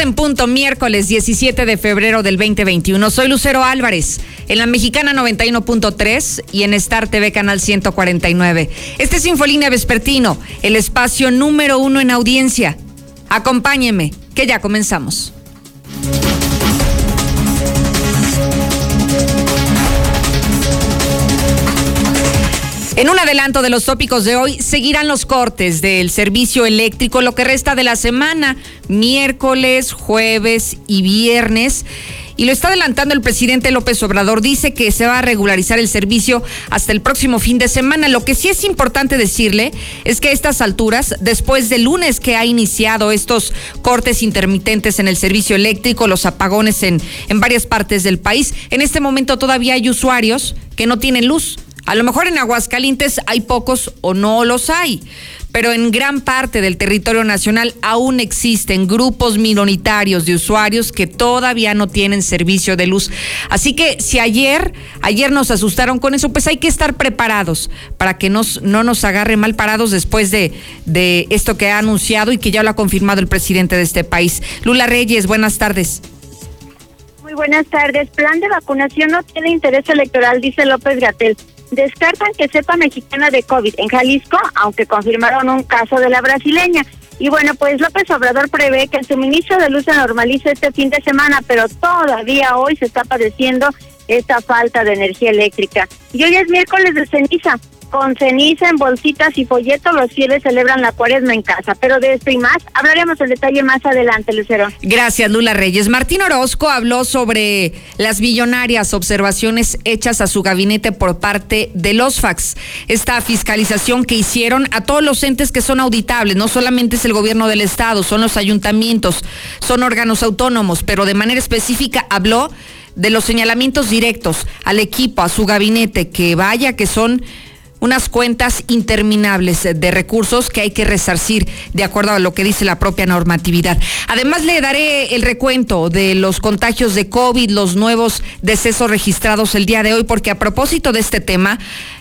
En punto, miércoles 17 de febrero del 2021. Soy Lucero Álvarez, en la Mexicana 91.3 y en Star TV Canal 149. Este es Infolínea Vespertino, el espacio número uno en audiencia. Acompáñeme, que ya comenzamos. En un adelanto de los tópicos de hoy, seguirán los cortes del servicio eléctrico lo que resta de la semana, miércoles, jueves y viernes. Y lo está adelantando el presidente López Obrador. Dice que se va a regularizar el servicio hasta el próximo fin de semana. Lo que sí es importante decirle es que a estas alturas, después del lunes que ha iniciado estos cortes intermitentes en el servicio eléctrico, los apagones en, en varias partes del país, en este momento todavía hay usuarios que no tienen luz a lo mejor en Aguascalientes hay pocos o no los hay, pero en gran parte del territorio nacional aún existen grupos minoritarios de usuarios que todavía no tienen servicio de luz. Así que si ayer, ayer nos asustaron con eso, pues hay que estar preparados para que nos, no nos agarre mal parados después de, de esto que ha anunciado y que ya lo ha confirmado el presidente de este país. Lula Reyes, buenas tardes. Muy buenas tardes. Plan de vacunación no tiene interés electoral, dice López Gatel descartan que sepa mexicana de COVID en Jalisco, aunque confirmaron un caso de la brasileña. Y bueno, pues López Obrador prevé que el suministro de luz se normalice este fin de semana, pero todavía hoy se está padeciendo esta falta de energía eléctrica. Y hoy es miércoles de ceniza con ceniza en bolsitas y folletos, los fieles celebran la cuaresma en casa. Pero de esto y más hablaremos en detalle más adelante, Lucero. Gracias, Lula Reyes. Martín Orozco habló sobre las millonarias observaciones hechas a su gabinete por parte de los FAX. Esta fiscalización que hicieron a todos los entes que son auditables, no solamente es el gobierno del Estado, son los ayuntamientos, son órganos autónomos, pero de manera específica habló de los señalamientos directos al equipo, a su gabinete, que vaya que son unas cuentas interminables de recursos que hay que resarcir de acuerdo a lo que dice la propia normatividad. Además le daré el recuento de los contagios de COVID, los nuevos decesos registrados el día de hoy, porque a propósito de este tema,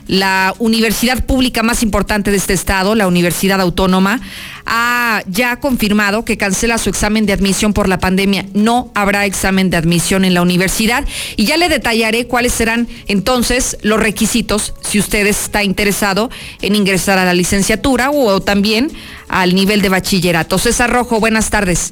la universidad pública más importante de este estado, la Universidad Autónoma, ha ya confirmado que cancela su examen de admisión por la pandemia. No habrá examen de admisión en la universidad y ya le detallaré cuáles serán entonces los requisitos si usted está interesado en ingresar a la licenciatura o también al nivel de bachillerato. César Rojo, buenas tardes.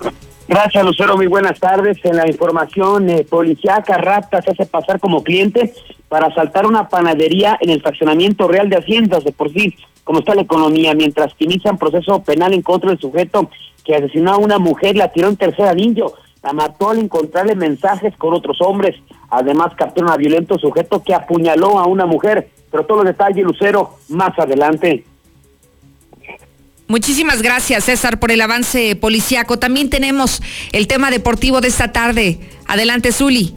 Gracias, Lucero. Muy buenas tardes. En la información eh, policíaca, Rata se hace pasar como cliente para asaltar una panadería en el fraccionamiento real de Haciendas. De por sí, como está la economía, mientras que inician proceso penal en contra del sujeto que asesinó a una mujer, la tiró en tercer anillo, la mató al encontrarle mensajes con otros hombres. Además, capturó a violento sujeto que apuñaló a una mujer. Pero todos los detalles, Lucero, más adelante. Muchísimas gracias, César, por el avance policiaco. También tenemos el tema deportivo de esta tarde. Adelante, Zuli.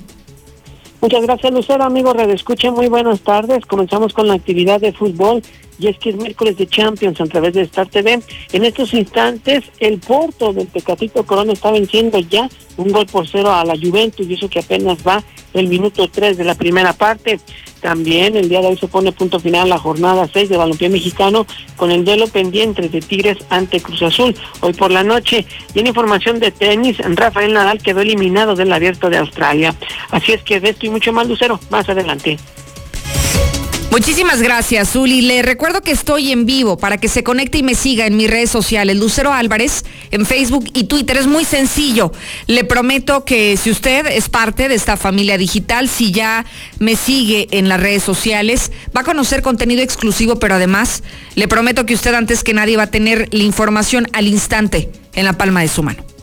Muchas gracias, Lucero. Amigos, redescuchen, muy buenas tardes. Comenzamos con la actividad de fútbol y es que es miércoles de Champions a través de Star TV. En estos instantes, el Porto del Tecatito Corona está venciendo ya un gol por cero a la Juventus y eso que apenas va el minuto 3 de la primera parte. También el día de hoy se pone punto final la jornada 6 de balompié mexicano con el duelo pendiente de Tigres ante Cruz Azul hoy por la noche. Y en información de tenis, Rafael Nadal quedó eliminado del abierto de Australia. Así es que de esto y mucho más, Lucero, más adelante. Muchísimas gracias, Zuli. Le recuerdo que estoy en vivo para que se conecte y me siga en mis redes sociales, Lucero Álvarez, en Facebook y Twitter. Es muy sencillo. Le prometo que si usted es parte de esta familia digital, si ya me sigue en las redes sociales, va a conocer contenido exclusivo, pero además le prometo que usted antes que nadie va a tener la información al instante en la palma de su mano.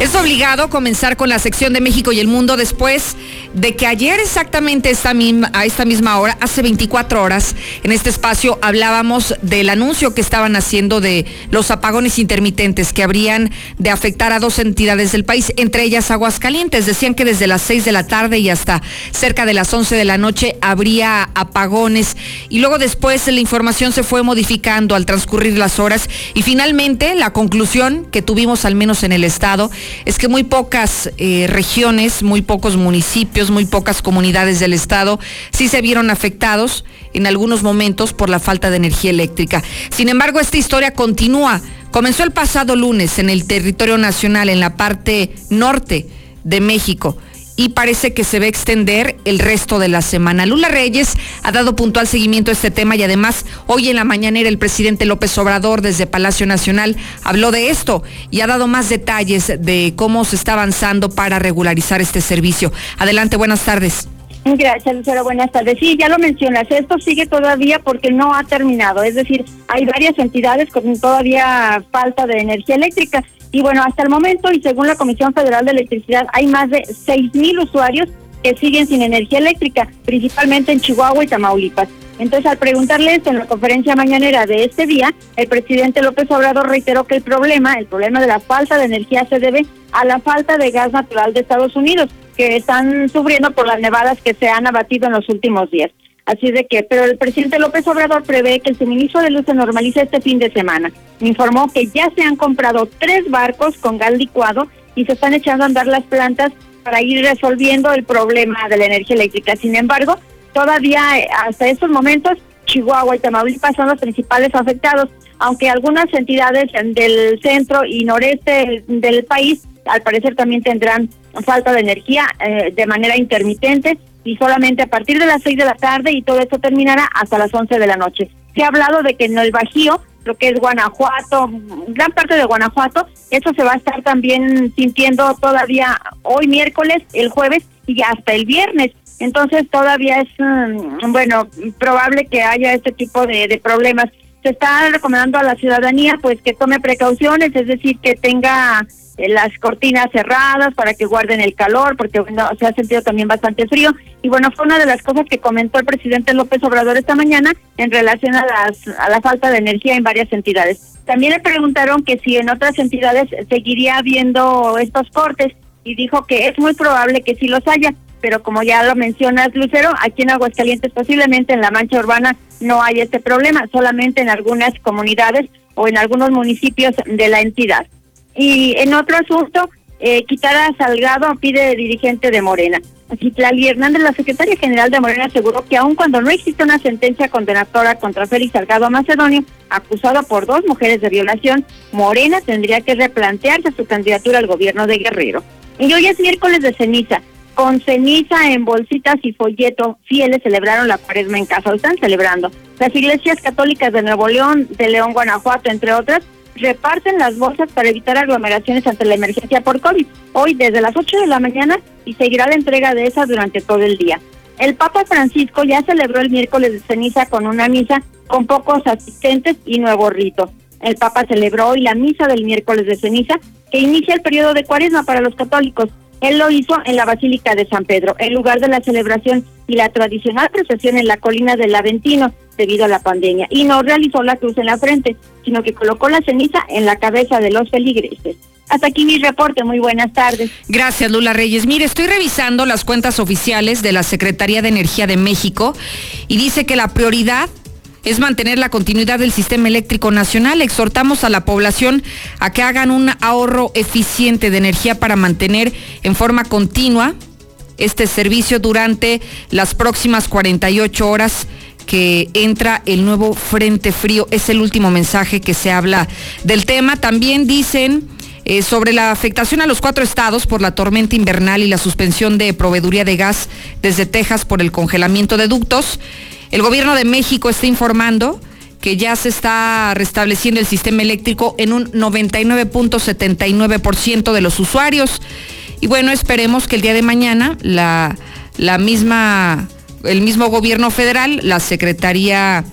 Es obligado comenzar con la sección de México y el mundo después de que ayer exactamente esta misma, a esta misma hora, hace 24 horas, en este espacio hablábamos del anuncio que estaban haciendo de los apagones intermitentes que habrían de afectar a dos entidades del país, entre ellas Aguascalientes. Decían que desde las 6 de la tarde y hasta cerca de las 11 de la noche habría apagones y luego después la información se fue modificando al transcurrir las horas y finalmente la conclusión que tuvimos al menos en el estado es que muy pocas eh, regiones, muy pocos municipios, muy pocas comunidades del estado sí se vieron afectados en algunos momentos por la falta de energía eléctrica. Sin embargo, esta historia continúa. Comenzó el pasado lunes en el territorio nacional, en la parte norte de México y parece que se va a extender el resto de la semana. Lula Reyes ha dado puntual seguimiento a este tema y además hoy en la mañanera el presidente López Obrador desde Palacio Nacional habló de esto y ha dado más detalles de cómo se está avanzando para regularizar este servicio. Adelante, buenas tardes. Gracias, Lucero. Buenas tardes. Sí, ya lo mencionas. Esto sigue todavía porque no ha terminado. Es decir, hay varias entidades con todavía falta de energía eléctrica. Y bueno, hasta el momento, y según la Comisión Federal de Electricidad, hay más de seis mil usuarios que siguen sin energía eléctrica, principalmente en Chihuahua y Tamaulipas. Entonces, al preguntarles en la conferencia mañanera de este día, el presidente López Obrador reiteró que el problema, el problema de la falta de energía se debe a la falta de gas natural de Estados Unidos, que están sufriendo por las nevadas que se han abatido en los últimos días. Así de que, pero el presidente López Obrador prevé que el suministro de luz se normalice este fin de semana. Informó que ya se han comprado tres barcos con gas licuado y se están echando a andar las plantas para ir resolviendo el problema de la energía eléctrica. Sin embargo, todavía eh, hasta estos momentos Chihuahua y Tamaulipas son los principales afectados, aunque algunas entidades del centro y noreste del país al parecer también tendrán falta de energía eh, de manera intermitente y solamente a partir de las 6 de la tarde y todo esto terminará hasta las 11 de la noche. Se ha hablado de que en el Bajío, lo que es Guanajuato, gran parte de Guanajuato, eso se va a estar también sintiendo todavía hoy miércoles, el jueves y hasta el viernes. Entonces todavía es, mm, bueno, probable que haya este tipo de, de problemas. Se está recomendando a la ciudadanía pues que tome precauciones, es decir, que tenga las cortinas cerradas para que guarden el calor, porque bueno, se ha sentido también bastante frío. Y bueno, fue una de las cosas que comentó el presidente López Obrador esta mañana en relación a, las, a la falta de energía en varias entidades. También le preguntaron que si en otras entidades seguiría habiendo estos cortes y dijo que es muy probable que sí los haya, pero como ya lo mencionas, Lucero, aquí en Aguascalientes posiblemente en la mancha urbana no hay este problema, solamente en algunas comunidades o en algunos municipios de la entidad. Y en otro asunto, eh, quitar a Salgado pide dirigente de Morena. Citlali Hernández, la secretaria general de Morena, aseguró que aun cuando no existe una sentencia condenatoria contra Félix Salgado Macedonio, acusado por dos mujeres de violación, Morena tendría que replantearse su candidatura al gobierno de Guerrero. Y hoy es miércoles de ceniza. Con ceniza en bolsitas y folleto, fieles celebraron la cuaresma en casa. Lo están celebrando. Las iglesias católicas de Nuevo León, de León, Guanajuato, entre otras, reparten las bolsas para evitar aglomeraciones ante la emergencia por COVID. Hoy desde las 8 de la mañana y seguirá la entrega de esas durante todo el día. El Papa Francisco ya celebró el miércoles de ceniza con una misa con pocos asistentes y nuevo rito. El Papa celebró hoy la misa del miércoles de ceniza que inicia el periodo de cuaresma para los católicos. Él lo hizo en la Basílica de San Pedro, en lugar de la celebración y la tradicional procesión en la colina del Aventino, debido a la pandemia y no realizó la cruz en la frente, sino que colocó la ceniza en la cabeza de los feligreses. Hasta aquí mi reporte. Muy buenas tardes. Gracias, Lula Reyes. Mire, estoy revisando las cuentas oficiales de la Secretaría de Energía de México y dice que la prioridad es mantener la continuidad del sistema eléctrico nacional. Exhortamos a la población a que hagan un ahorro eficiente de energía para mantener en forma continua este servicio durante las próximas 48 horas que entra el nuevo Frente Frío. Es el último mensaje que se habla del tema. También dicen... Eh, sobre la afectación a los cuatro estados por la tormenta invernal y la suspensión de proveeduría de gas desde Texas por el congelamiento de ductos. El gobierno de México está informando que ya se está restableciendo el sistema eléctrico en un 99.79% de los usuarios. Y bueno, esperemos que el día de mañana la, la misma el mismo gobierno federal, la Secretaría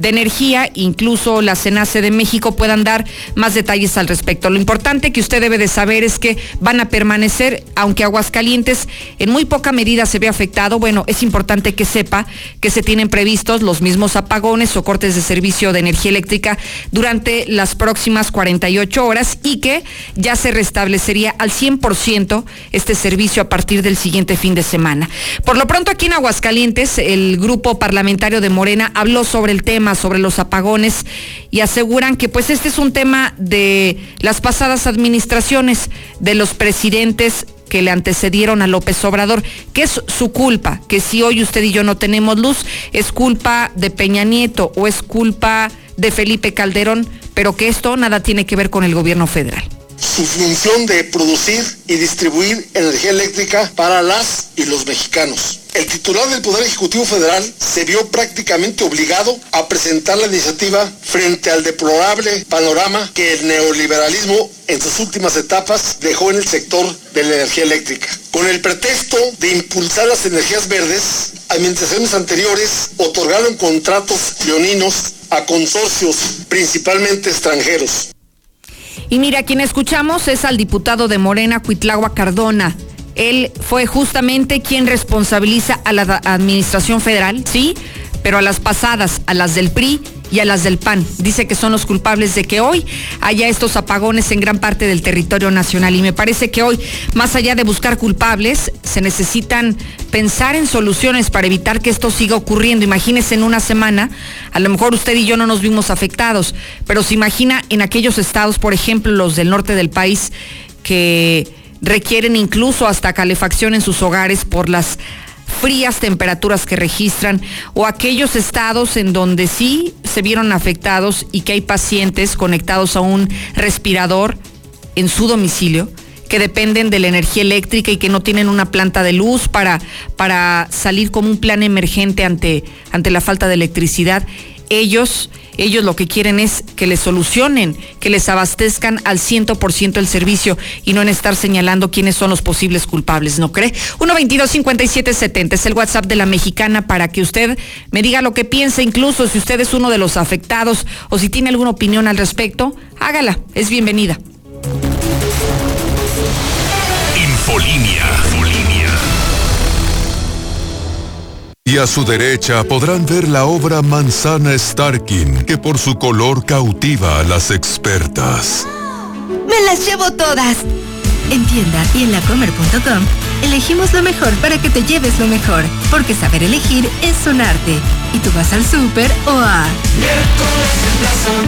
de Energía, incluso la CENACE de México, puedan dar más detalles al respecto. Lo importante que usted debe de saber es que van a permanecer, aunque Aguascalientes en muy poca medida se ve afectado, bueno, es importante que sepa que se tienen previstos los mismos apagones o cortes de servicio de energía eléctrica durante las próximas 48 horas y que ya se restablecería al 100% este servicio a partir del siguiente fin de semana. Por lo pronto aquí en Aguascalientes, el grupo parlamentario de Morena habló sobre el tema, sobre los apagones y aseguran que pues este es un tema de las pasadas administraciones de los presidentes que le antecedieron a López Obrador, que es su culpa, que si hoy usted y yo no tenemos luz, es culpa de Peña Nieto o es culpa de Felipe Calderón, pero que esto nada tiene que ver con el gobierno federal su función de producir y distribuir energía eléctrica para las y los mexicanos. El titular del Poder Ejecutivo Federal se vio prácticamente obligado a presentar la iniciativa frente al deplorable panorama que el neoliberalismo en sus últimas etapas dejó en el sector de la energía eléctrica. Con el pretexto de impulsar las energías verdes, administraciones anteriores otorgaron contratos leoninos a consorcios principalmente extranjeros. Y mira, quien escuchamos es al diputado de Morena, Cuitlagua Cardona. Él fue justamente quien responsabiliza a la administración federal, sí, pero a las pasadas, a las del PRI y a las del PAN. Dice que son los culpables de que hoy haya estos apagones en gran parte del territorio nacional. Y me parece que hoy, más allá de buscar culpables, se necesitan pensar en soluciones para evitar que esto siga ocurriendo. Imagínese en una semana, a lo mejor usted y yo no nos vimos afectados, pero se imagina en aquellos estados, por ejemplo, los del norte del país, que requieren incluso hasta calefacción en sus hogares por las frías temperaturas que registran o aquellos estados en donde sí se vieron afectados y que hay pacientes conectados a un respirador en su domicilio que dependen de la energía eléctrica y que no tienen una planta de luz para, para salir como un plan emergente ante, ante la falta de electricidad. Ellos ellos lo que quieren es que les solucionen, que les abastezcan al 100% el servicio y no en estar señalando quiénes son los posibles culpables, ¿no cree? 122-5770 es el WhatsApp de la mexicana para que usted me diga lo que piensa, incluso si usted es uno de los afectados o si tiene alguna opinión al respecto, hágala, es bienvenida. Y a su derecha podrán ver la obra Manzana Starkin, que por su color cautiva a las expertas. ¡Me las llevo todas! En tienda y en lacomer.com elegimos lo mejor para que te lleves lo mejor, porque saber elegir es un arte. Y tú vas al súper o a...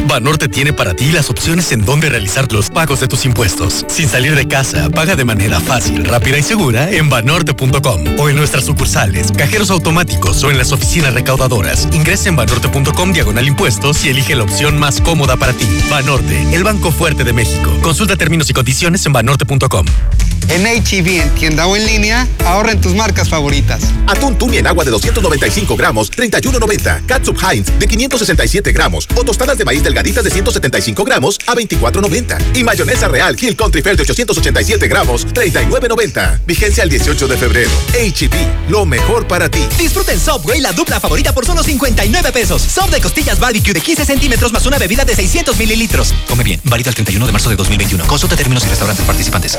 Banorte tiene para ti las opciones en donde realizar los pagos de tus impuestos. Sin salir de casa, paga de manera fácil, rápida y segura en banorte.com o en nuestras sucursales, cajeros automáticos o en las oficinas recaudadoras. Ingresa en banorte.com diagonal impuestos y elige la opción más cómoda para ti. Banorte, el banco fuerte de México. Consulta términos y condiciones en banorte.com. En HEB, en tienda o en línea, ahorra en tus marcas favoritas. Atún Tumi en agua de 295 gramos, 31.90. Catsup Heinz de 567 gramos. O tostadas de maíz delgaditas de 175 gramos a 24.90. Y mayonesa real Hill Country Fair de 887 gramos, 39.90. Vigencia el 18 de febrero. HEB, lo mejor para ti. Disfruten Subway, la dupla favorita por solo 59 pesos. Sub de costillas barbecue de 15 centímetros más una bebida de 600 mililitros. Come bien, válido el 31 de marzo de 2021. Consulta términos y restaurantes participantes.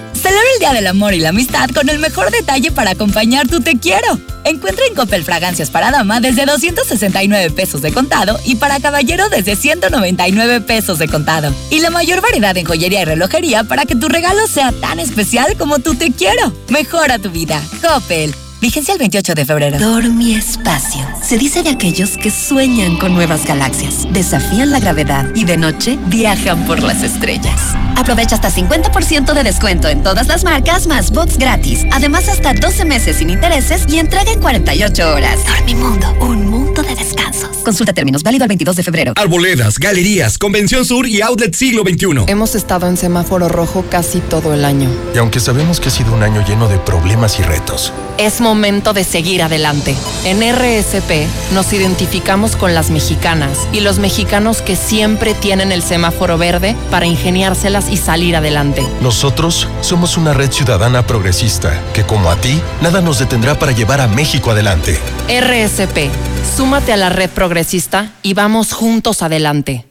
Celebra el Día del Amor y la Amistad con el mejor detalle para acompañar tu te quiero. Encuentra en Coppel fragancias para dama desde 269 pesos de contado y para caballero desde 199 pesos de contado. Y la mayor variedad en joyería y relojería para que tu regalo sea tan especial como tu te quiero. Mejora tu vida. Coppel. Vigencia el 28 de febrero. Dormi Espacio. Se dice de aquellos que sueñan con nuevas galaxias, desafían la gravedad y de noche viajan por las estrellas. Aprovecha hasta 50% de descuento en todas las marcas más box gratis. Además, hasta 12 meses sin intereses y entrega en 48 horas. Dormimundo, un mundo de descansos. Consulta términos, válido el 22 de febrero. Arboledas, galerías, Convención Sur y Outlet Siglo XXI. Hemos estado en semáforo rojo casi todo el año. Y aunque sabemos que ha sido un año lleno de problemas y retos, es momento de seguir adelante. En RSP nos identificamos con las mexicanas y los mexicanos que siempre tienen el semáforo verde para ingeniárselas y salir adelante. Nosotros somos una red ciudadana progresista que como a ti, nada nos detendrá para llevar a México adelante. RSP, súmate a la red progresista y vamos juntos adelante.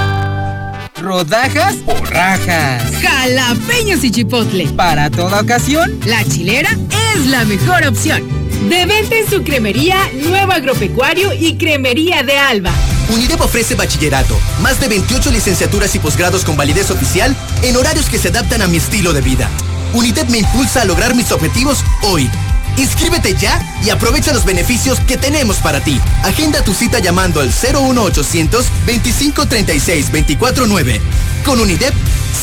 ¿Rodajas o rajas? Jalapeños y chipotle. Para toda ocasión, la chilera es la mejor opción. De venta en su cremería Nuevo Agropecuario y Cremería de Alba. UNIDEP ofrece bachillerato, más de 28 licenciaturas y posgrados con validez oficial en horarios que se adaptan a mi estilo de vida. UNIDEP me impulsa a lograr mis objetivos hoy. Inscríbete ya y aprovecha los beneficios que tenemos para ti. Agenda tu cita llamando al 01800 2536 249. Con UNIDEP,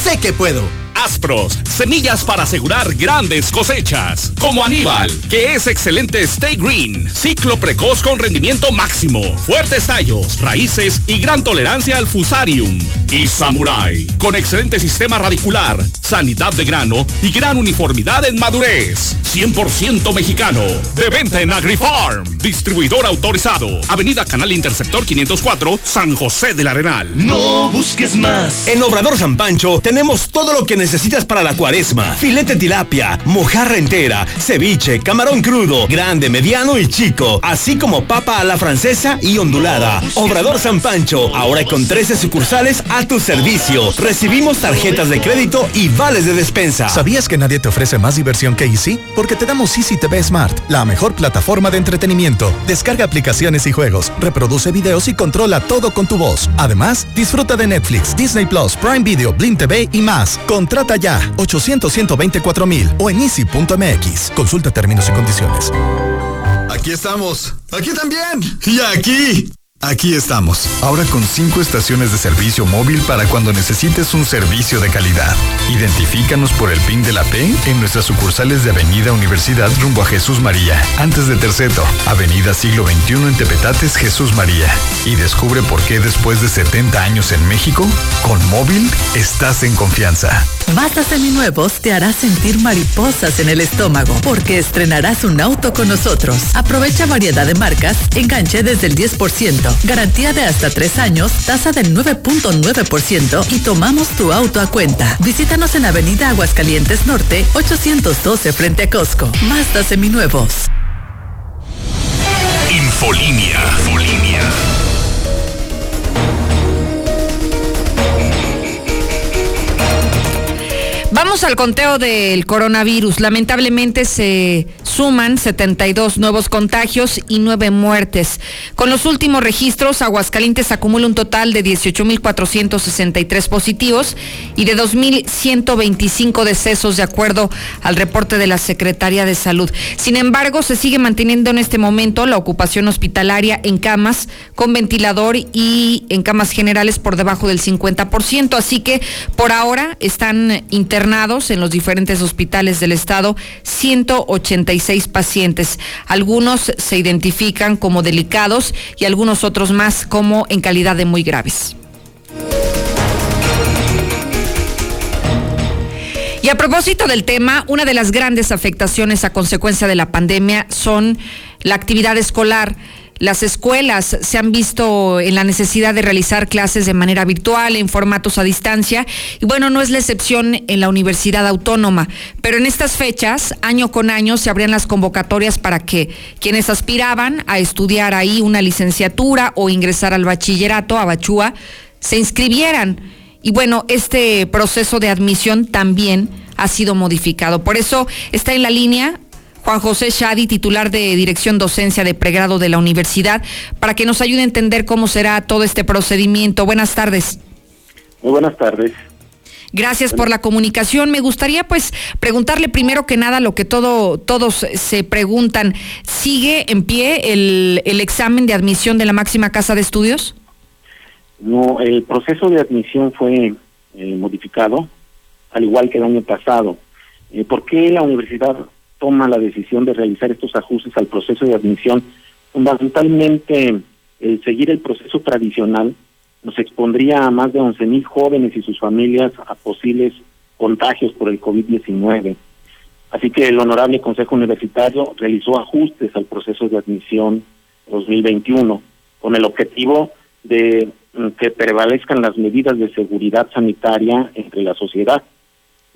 sé que puedo. Aspros, semillas para asegurar grandes cosechas. Como Aníbal, que es excelente Stay Green, ciclo precoz con rendimiento máximo, fuertes tallos, raíces y gran tolerancia al fusarium. Y Samurai, con excelente sistema radicular, sanidad de grano y gran uniformidad en madurez. 100% mexicano. De venta en AgriFarm. Distribuidor autorizado. Avenida Canal Interceptor 504, San José del Arenal. No busques más. En Obrador San Pancho tenemos todo lo que necesitas necesitas para la cuaresma. Filete tilapia, mojarra entera, ceviche, camarón crudo, grande, mediano y chico, así como papa a la francesa y ondulada. Obrador San Pancho, ahora con 13 sucursales a tu servicio. Recibimos tarjetas de crédito y vales de despensa. ¿Sabías que nadie te ofrece más diversión que Easy? Porque te damos Easy TV Smart, la mejor plataforma de entretenimiento. Descarga aplicaciones y juegos, reproduce videos y controla todo con tu voz. Además, disfruta de Netflix, Disney Plus, Prime Video, Blim TV y más. Contrata ya 800 124 mil o en easy.mx. Consulta términos y condiciones. Aquí estamos. Aquí también. Y aquí. Aquí estamos, ahora con cinco estaciones de servicio móvil para cuando necesites un servicio de calidad. Identifícanos por el PIN de la P en nuestras sucursales de Avenida Universidad rumbo a Jesús María, antes de Terceto, Avenida Siglo XXI en Tepetates, Jesús María. Y descubre por qué después de 70 años en México, con móvil estás en confianza. Mazda Seminuevos te hará sentir mariposas en el estómago porque estrenarás un auto con nosotros. Aprovecha variedad de marcas, enganche desde el 10% garantía de hasta tres años, tasa del 9.9% y tomamos tu auto a cuenta. Visítanos en Avenida Aguascalientes Norte, 812 frente a Costco. Mazda Seminuevos. Infolinia. Vamos al conteo del coronavirus. Lamentablemente se suman 72 nuevos contagios y 9 muertes. Con los últimos registros, Aguascalientes acumula un total de 18.463 positivos y de 2.125 decesos de acuerdo al reporte de la Secretaría de Salud. Sin embargo, se sigue manteniendo en este momento la ocupación hospitalaria en camas con ventilador y en camas generales por debajo del 50%. Así que por ahora están internados en los diferentes hospitales del estado 186 pacientes. Algunos se identifican como delicados y algunos otros más como en calidad de muy graves. Y a propósito del tema, una de las grandes afectaciones a consecuencia de la pandemia son la actividad escolar. Las escuelas se han visto en la necesidad de realizar clases de manera virtual, en formatos a distancia, y bueno, no es la excepción en la Universidad Autónoma, pero en estas fechas, año con año, se abrían las convocatorias para que quienes aspiraban a estudiar ahí una licenciatura o ingresar al bachillerato, a Bachúa, se inscribieran. Y bueno, este proceso de admisión también ha sido modificado. Por eso está en la línea Juan José Shadi, titular de Dirección Docencia de Pregrado de la Universidad, para que nos ayude a entender cómo será todo este procedimiento. Buenas tardes. Muy buenas tardes. Gracias por la comunicación. Me gustaría pues preguntarle primero que nada lo que todo, todos se preguntan. ¿Sigue en pie el, el examen de admisión de la máxima casa de estudios? No, el proceso de admisión fue eh, modificado, al igual que el año pasado. Eh, ¿Por qué la universidad toma la decisión de realizar estos ajustes al proceso de admisión, fundamentalmente el seguir el proceso tradicional nos expondría a más de 11.000 jóvenes y sus familias a posibles contagios por el COVID-19. Así que el Honorable Consejo Universitario realizó ajustes al proceso de admisión 2021 con el objetivo de mm, que prevalezcan las medidas de seguridad sanitaria entre la sociedad.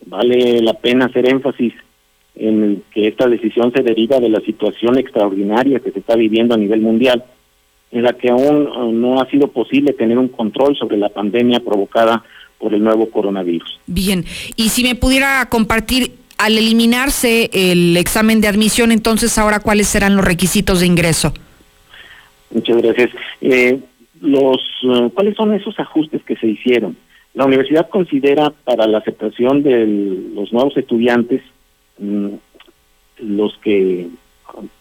Vale la pena hacer énfasis en que esta decisión se deriva de la situación extraordinaria que se está viviendo a nivel mundial, en la que aún eh, no ha sido posible tener un control sobre la pandemia provocada por el nuevo coronavirus. Bien, y si me pudiera compartir, al eliminarse el examen de admisión, entonces ahora cuáles serán los requisitos de ingreso. Muchas gracias. Eh, los, eh, ¿Cuáles son esos ajustes que se hicieron? La universidad considera para la aceptación de los nuevos estudiantes los que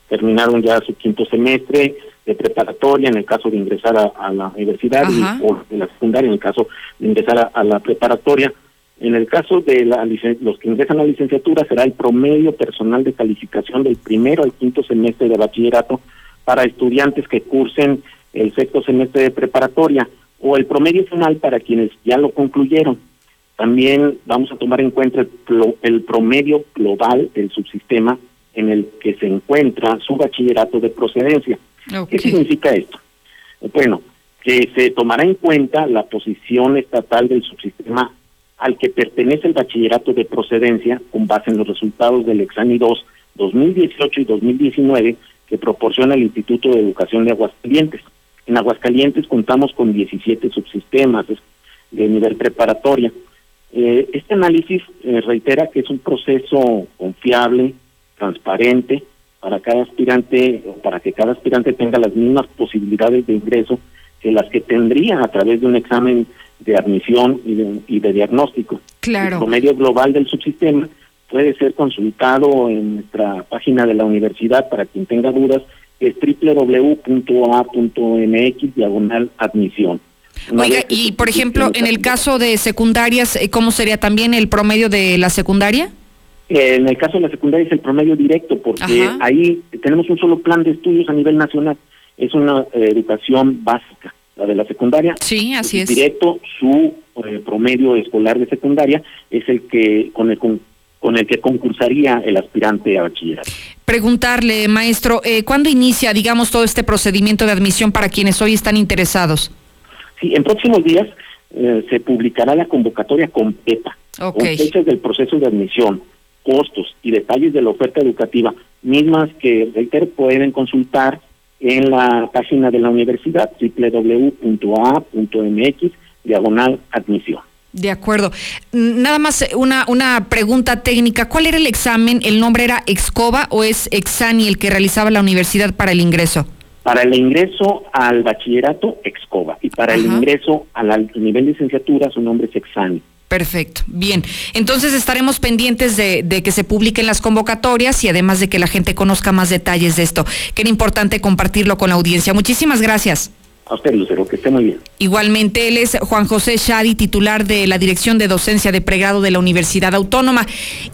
terminaron ya su quinto semestre de preparatoria en el caso de ingresar a, la universidad o de la secundaria en el caso de ingresar a, la preparatoria. En el caso de la, los que ingresan a la licenciatura será el promedio personal de calificación del primero al quinto semestre de bachillerato para estudiantes que cursen el sexto semestre de preparatoria o el promedio final para quienes ya lo concluyeron. También vamos a tomar en cuenta el, promedio global del subsistema en el que se encuentra su bachillerato de procedencia. ¿Qué significa esto? Bueno, que se tomará en cuenta la posición estatal del subsistema al que pertenece el bachillerato de procedencia con base en los resultados del examen 2 2018 y 2019 que proporciona el Instituto de Educación de Aguascalientes. En Aguascalientes contamos con 17 subsistemas de nivel preparatoria. Eh, este análisis eh, reitera que es un proceso confiable, transparente, para cada aspirante, para que cada aspirante tenga las mismas posibilidades de ingreso que las que tendría a través de un examen de admisión y de, y de diagnóstico. Claro. El promedio global del subsistema puede ser consultado en nuestra página de la universidad para quien tenga dudas, es www.a.mx diagonal admisión. Oiga, y por ejemplo, en el caso de secundarias, eh, ¿cómo sería también el promedio de la secundaria? Eh, en el caso de la secundaria es el promedio directo, porque ahí tenemos un solo plan de estudios a nivel nacional. Es una eh, educación básica, la de la secundaria. Sí, así es. Directo, su promedio escolar de secundaria es el que con el con el que concursaría el aspirante a bachillerato. Preguntarle, maestro, eh, ¿cuándo inicia, digamos, todo este procedimiento de admisión para quienes hoy están interesados? Sí, en próximos días eh, se publicará la convocatoria completa, con fechas del proceso de admisión, costos y detalles de la oferta educativa, mismas que, reitero, pueden consultar en la página de la universidad www.a.mx diagonal admisión. De acuerdo. Nada más una, una pregunta técnica. ¿Cuál era el examen? ¿El nombre era Excova o es Exani el que realizaba la universidad para el ingreso? Para el ingreso al bachillerato, Excova. Y para el ingreso al, nivel de licenciatura, su nombre es Exani. Perfecto, bien. Entonces estaremos pendientes de, de, que se publiquen las convocatorias y además de que la gente conozca más detalles de esto, que era importante compartirlo con la audiencia. Muchísimas gracias. A usted, Lucero, que esté muy bien. Igualmente, él es Juan José Shadi, titular de la Dirección de Docencia de Pregrado de la Universidad Autónoma.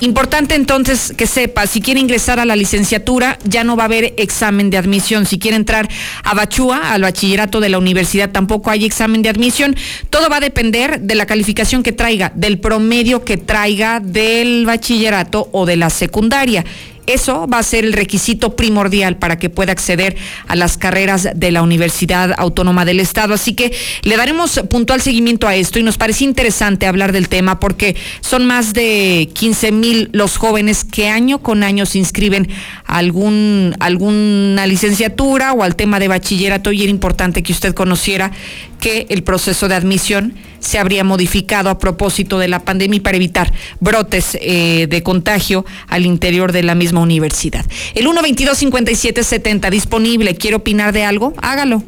Importante entonces que sepa, si quiere ingresar a la licenciatura, ya no va a haber examen de admisión. Si quiere entrar a Bachúa, al bachillerato de la universidad, tampoco hay examen de admisión. Todo va a depender de la calificación que traiga, del promedio que traiga del bachillerato o de la secundaria. Eso va a ser el requisito primordial para que pueda acceder a las carreras de la Universidad Autónoma del Estado. Así que le daremos puntual seguimiento a esto y nos parece interesante hablar del tema porque son más de 15 mil los jóvenes que año con año se inscriben a algún, alguna licenciatura o al tema de bachillerato y era importante que usted conociera que el proceso de admisión se habría modificado a propósito de la pandemia para evitar brotes eh, de contagio al interior de la misma universidad. El 122-5770 disponible. ¿Quiere opinar de algo? Hágalo.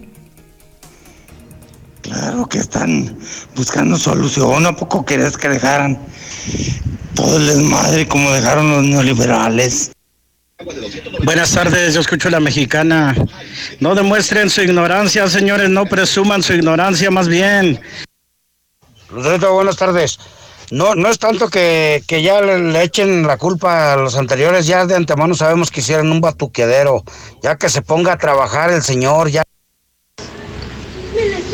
Claro que están buscando solución. ¿A poco querés que dejaran todo el desmadre como dejaron los neoliberales? Buenas tardes, yo escucho la mexicana. No demuestren su ignorancia, señores, no presuman su ignorancia más bien. buenas tardes. No, no es tanto que, ya le, echen la culpa a los anteriores, ya de antemano sabemos que hicieron un batuquedero, ya que se ponga a trabajar el señor, ya.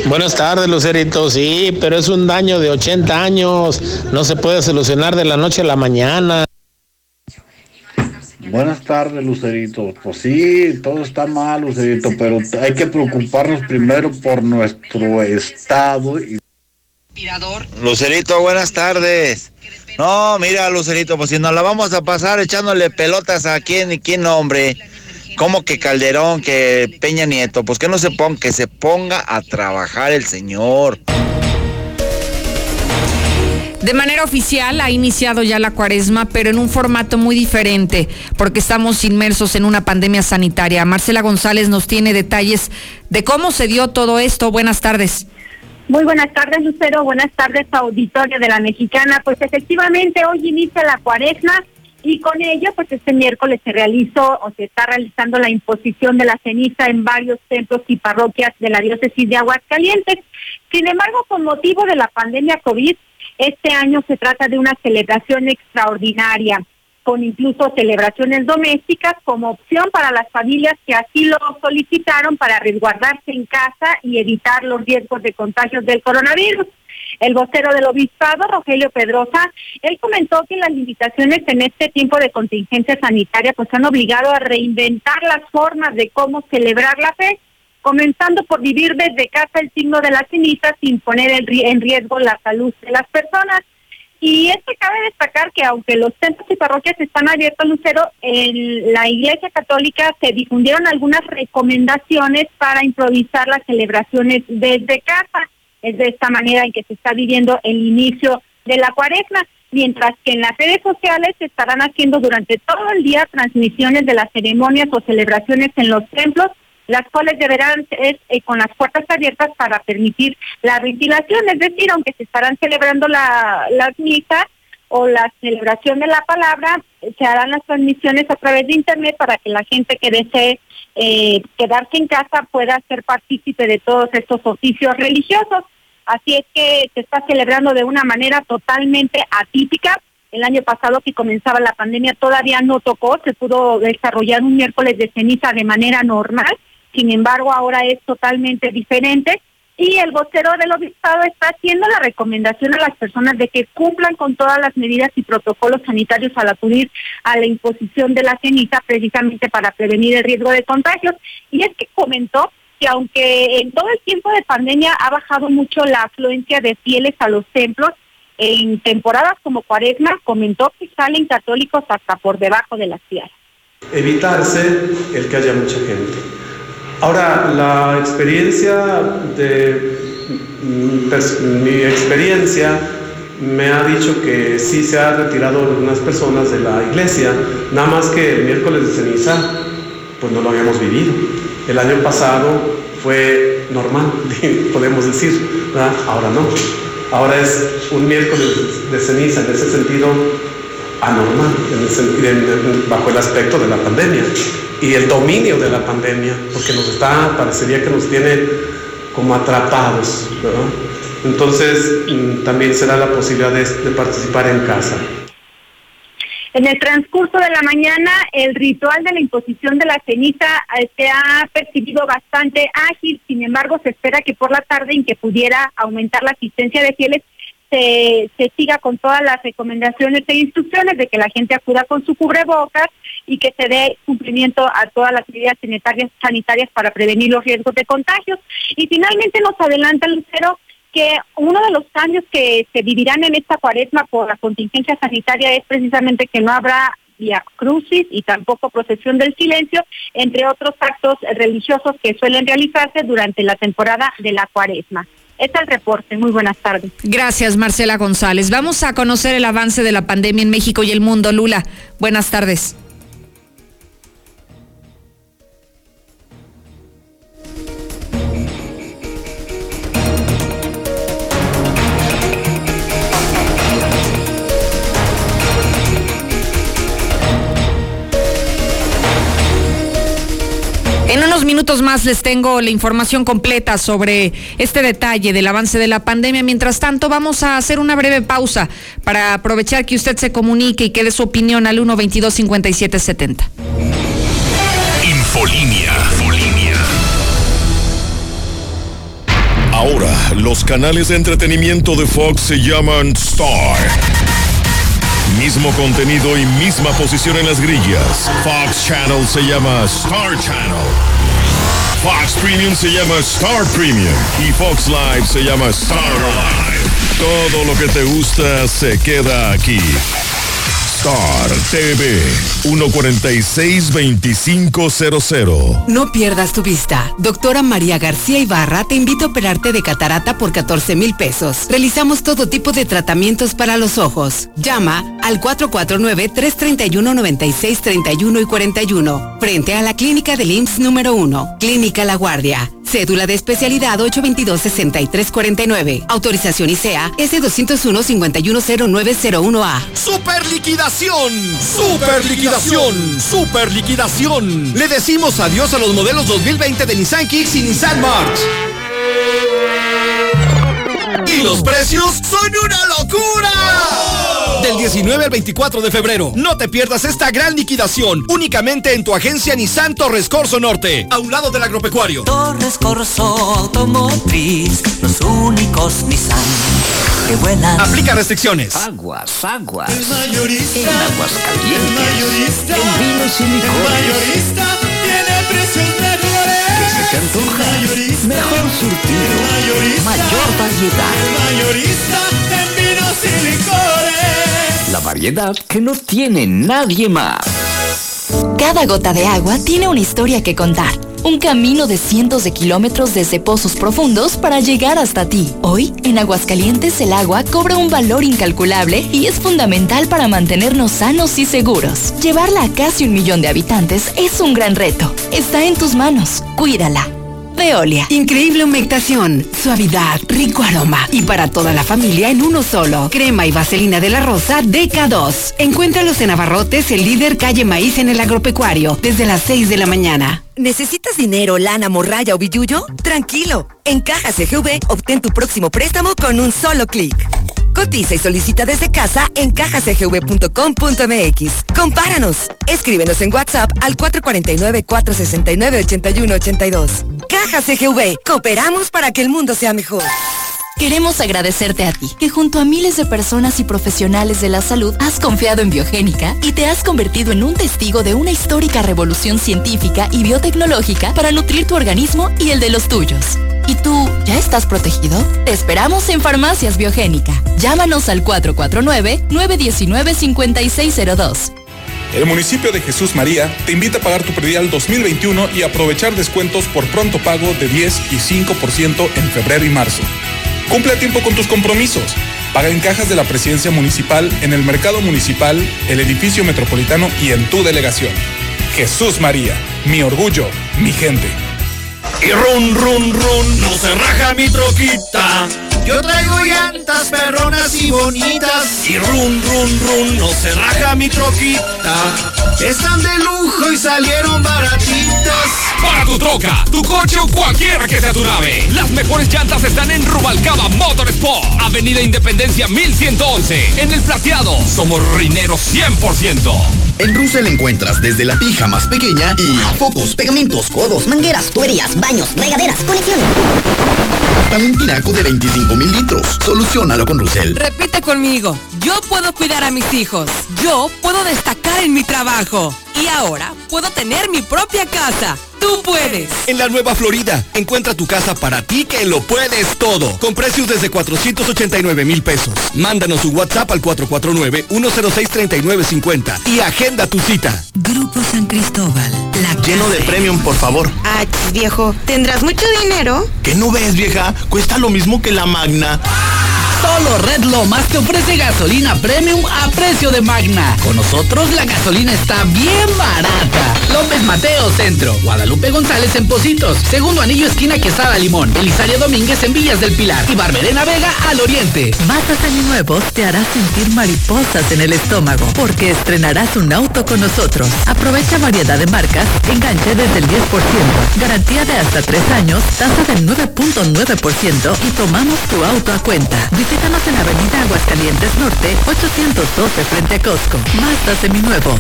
Buenas tardes, Lucerito. Sí, pero es un daño de 80 años. No se puede solucionar de la noche a la mañana. Buenas tardes, Lucerito. Pues sí, todo está mal, Lucerito, pero hay que preocuparnos primero por nuestro estado. Y... Lucerito, buenas tardes. No, mira, Lucerito, pues si nos la vamos a pasar echándole pelotas a quién y quién, hombre. ¿Cómo que Calderón, que Peña Nieto? Pues que no se ponga, que se ponga a trabajar el señor. De manera oficial ha iniciado ya la cuaresma, pero en un formato muy diferente, porque estamos inmersos en una pandemia sanitaria. Marcela González nos tiene detalles de cómo se dio todo esto. Buenas tardes. Muy buenas tardes, Lucero. Buenas tardes, auditorio de la Mexicana. Pues efectivamente, hoy inicia la cuaresma y con ello, pues este miércoles se realizó o se está realizando la imposición de la ceniza en varios templos y parroquias de la diócesis de Aguascalientes. Sin embargo, con motivo de la pandemia COVID, este año se trata de una celebración extraordinaria, con incluso celebraciones domésticas como opción para las familias que así lo solicitaron para resguardarse en casa y evitar los riesgos de contagios del coronavirus. El vocero del obispado, Rogelio Pedrosa, él comentó que las limitaciones en este tiempo de contingencia sanitaria pues han obligado a reinventar las formas de cómo celebrar la fe comenzando por vivir desde casa el signo de la ceniza sin poner en riesgo la salud de las personas. Y es que cabe destacar que aunque los centros y parroquias están abiertos, Lucero, en la Iglesia Católica se difundieron algunas recomendaciones para improvisar las celebraciones desde casa. Es de esta manera en que se está viviendo el inicio de la cuaresma, mientras que en las redes sociales se estarán haciendo durante todo el día transmisiones de las ceremonias o celebraciones en los templos las cuales deberán ser eh, con las puertas abiertas para permitir la ventilación, es decir, aunque se estarán celebrando la, las misas o la celebración de la palabra, se harán las transmisiones a través de Internet para que la gente que desee eh, quedarse en casa pueda ser partícipe de todos estos oficios religiosos. Así es que se está celebrando de una manera totalmente atípica. El año pasado que comenzaba la pandemia todavía no tocó, se pudo desarrollar un miércoles de ceniza de manera normal sin embargo, ahora es totalmente diferente y el vocero del obispado está haciendo la recomendación a las personas de que cumplan con todas las medidas y protocolos sanitarios al acudir a la imposición de la ceniza precisamente para prevenir el riesgo de contagios. Y es que comentó que aunque en todo el tiempo de pandemia ha bajado mucho la afluencia de fieles a los templos, en temporadas como Cuaresma comentó que salen católicos hasta por debajo de las ciudades. Evitarse el que haya mucha gente Ahora, la experiencia de pues, mi experiencia me ha dicho que sí se ha retirado algunas personas de la iglesia, nada más que el miércoles de ceniza, pues no lo habíamos vivido. El año pasado fue normal, podemos decir, ahora no. Ahora es un miércoles de ceniza, en ese sentido anormal, bajo el aspecto de la pandemia y el dominio de la pandemia, porque nos está, parecería que nos tiene como atrapados, Entonces mm, también será la posibilidad de, participar en casa. En el transcurso de la mañana, el ritual de la imposición de la ceniza eh, se ha percibido bastante ágil, sin embargo, se espera que por la tarde, en que pudiera aumentar la asistencia de fieles, se, se, siga con todas las recomendaciones e instrucciones de que la gente acuda con su cubrebocas y que se dé cumplimiento a todas las medidas sanitarias, sanitarias para prevenir los riesgos de contagios. Y finalmente nos adelanta Lucero que uno de los cambios que se vivirán en esta cuaresma por la contingencia sanitaria es precisamente que no habrá via crucis y tampoco procesión del silencio, entre otros actos religiosos que suelen realizarse durante la temporada de la cuaresma. Es el reporte. Muy buenas tardes. Gracias, Marcela González. Vamos a conocer el avance de la pandemia en México y el mundo. Lula, buenas tardes. En unos minutos más les tengo la información completa sobre este detalle del avance de la pandemia. Mientras tanto, vamos a hacer una breve pausa para aprovechar que usted se comunique y que dé su opinión al 122 5770. Infolinia. Infolinia. Ahora, los canales de entretenimiento de Fox se llaman Star. Mismo contenido y misma posición en las grillas. Fox Channel se llama Star Channel. Fox Premium se llama Star Premium. Y Fox Live se llama Star Live. Todo lo que te gusta se queda aquí. Star TV 146-2500. No pierdas tu vista. Doctora María García Ibarra te invita a operarte de catarata por 14 mil pesos. Realizamos todo tipo de tratamientos para los ojos. Llama al 449-331-9631 y 41. Frente a la clínica del IMSS número 1. Clínica La Guardia. Cédula de especialidad 822-6349. Autorización ICEA S201-510901A. Super liquidación. Super liquidación. Super liquidación. Le decimos adiós a los modelos 2020 de Nissan Kicks y Nissan March. Y los precios son una locura. Del 19 al 24 de febrero. No te pierdas esta gran liquidación. Únicamente en tu agencia Nissan Torres Corso Norte. A un lado del agropecuario. Torres Corso Automotriz. Los únicos Nissan que vuelan. Aplica restricciones. Aguas, aguas. El mayorista. En aguas calientes. El mayorista. En vinos y licores. El mayorista tiene precios mejores. ¿Qué se antoja? Mayorista. Mejor surtido. El mayorista. Mayor variedad. El mayorista en vinos y licores. La variedad que no tiene nadie más. Cada gota de agua tiene una historia que contar. Un camino de cientos de kilómetros desde pozos profundos para llegar hasta ti. Hoy, en Aguascalientes, el agua cobra un valor incalculable y es fundamental para mantenernos sanos y seguros. Llevarla a casi un millón de habitantes es un gran reto. Está en tus manos. Cuídala. Veolia. Increíble humectación, suavidad, rico aroma. Y para toda la familia en uno solo. Crema y vaselina de la rosa DK2. Encuéntralos en Abarrotes, el líder calle Maíz en el agropecuario, desde las 6 de la mañana. ¿Necesitas dinero, lana, morraya o billuyo? Tranquilo. En Caja CGV, obtén tu próximo préstamo con un solo clic. Cotiza y solicita desde casa en cajacgv.com.mx. Compáranos. Escríbenos en WhatsApp al 449-469-8182. Caja CGV. Cooperamos para que el mundo sea mejor. Queremos agradecerte a ti, que junto a miles de personas y profesionales de la salud has confiado en Biogénica y te has convertido en un testigo de una histórica revolución científica y biotecnológica para nutrir tu organismo y el de los tuyos. ¿Y tú ya estás protegido? Te esperamos en Farmacias Biogénica. Llámanos al 449-919-5602. El municipio de Jesús María te invita a pagar tu predial 2021 y aprovechar descuentos por pronto pago de 10 y 5% en febrero y marzo. Cumple a tiempo con tus compromisos. Paga en cajas de la presidencia municipal, en el mercado municipal, el edificio metropolitano y en tu delegación. Jesús María, mi orgullo, mi gente. Y run, run, run, no se raja mi troquita. Yo traigo llantas perronas y bonitas. Y run, run, run, no se raja mi troquita. Están de lujo y salieron baratitas. Para tu troca, tu coche o cualquiera que sea tu nave. Las mejores llantas están en Rubalcaba Motorsport. Avenida Independencia 1111. En el plateado, somos rineros 100%. En Russell encuentras desde la pija más pequeña y focos, pegamentos, codos, mangueras, tuberías, baños, regaderas, conexiones. Talentinaco de 25 mil litros. Solucionalo con Russell. Repite conmigo. Yo puedo cuidar a mis hijos. Yo puedo destacar en mi trabajo. Y ahora puedo tener mi propia casa. Tú puedes. En la Nueva Florida, encuentra tu casa para ti que lo puedes todo. Con precios desde 489 mil pesos. Mándanos un WhatsApp al 449-106-3950 y agenda tu cita. Grupo San Cristóbal. La Lleno de premium, por favor. Ay, viejo, ¿tendrás mucho dinero? ¿Qué no ves, vieja? Cuesta lo mismo que la Magna. Solo Red Lomas te ofrece gasolina premium a precio de magna. Con nosotros la gasolina está bien barata. López Mateo Centro, Guadalupe González en Positos, Segundo Anillo Esquina Quesada Limón, Belisario Domínguez en Villas del Pilar y Barberena Vega al Oriente. Matas Nuevos te hará sentir mariposas en el estómago porque estrenarás un auto con nosotros. Aprovecha variedad de marcas, enganche desde el 10%, garantía de hasta 3 años, tasa del 9.9% y tomamos tu auto a cuenta. Visítanos en Avenida Aguascalientes Norte, 812 frente a Costco. Mazda Seminuevos.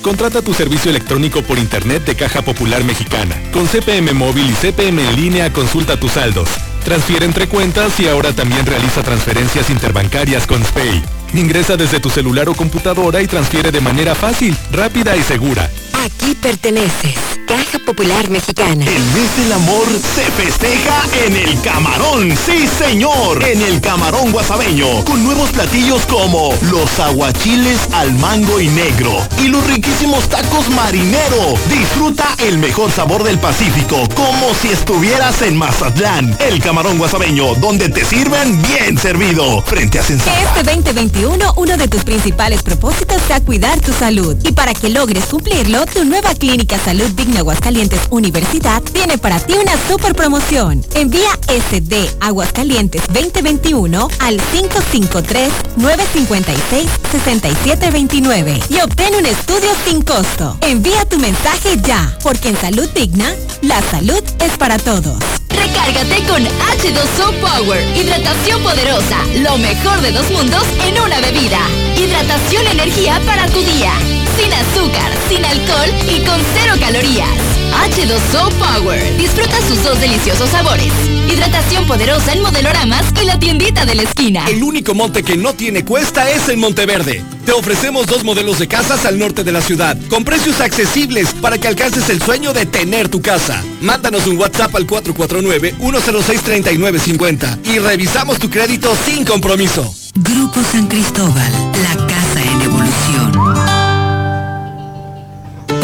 Contrata tu servicio electrónico por internet de Caja Popular Mexicana. Con CPM móvil y CPM en línea consulta tus saldos. Transfiere entre cuentas y ahora también realiza transferencias interbancarias con SPAY. Ingresa desde tu celular o computadora y transfiere de manera fácil, rápida y segura. Aquí perteneces. Caja Popular Mexicana. El mes del amor se festeja en el Camarón. Sí, señor. En el Camarón Guasabeño. Con nuevos platillos como los aguachiles al mango y negro. Y los riquísimos tacos marinero. Disfruta el mejor sabor del Pacífico. Como si estuvieras en Mazatlán. El Camarón Guasabeño. Donde te sirven bien servido. Frente a Sensata. Este 2021, uno de tus principales propósitos sea cuidar tu salud. Y para que logres cumplirlo, tu nueva clínica Salud Digna Aguascalientes Universidad tiene para ti una super promoción. Envía SD Aguascalientes 2021 al 553-956-6729 y obtén un estudio sin costo. Envía tu mensaje ya, porque en Salud Digna, la salud es para todos. Recárgate con H2O Power, hidratación poderosa, lo mejor de dos mundos en una bebida. Hidratación energía para tu día, sin azúcar, sin alcohol y con cero calorías. H2O Power, disfruta sus dos deliciosos sabores. Hidratación poderosa en modeloramas y la tiendita de la esquina. El único monte que no tiene cuesta es en Monteverde. Te ofrecemos dos modelos de casas al norte de la ciudad, con precios accesibles para que alcances el sueño de tener tu casa. Mándanos un WhatsApp al 449-106-3950 y revisamos tu crédito sin compromiso. Grupo Grupo San Cristóbal, la casa en evolución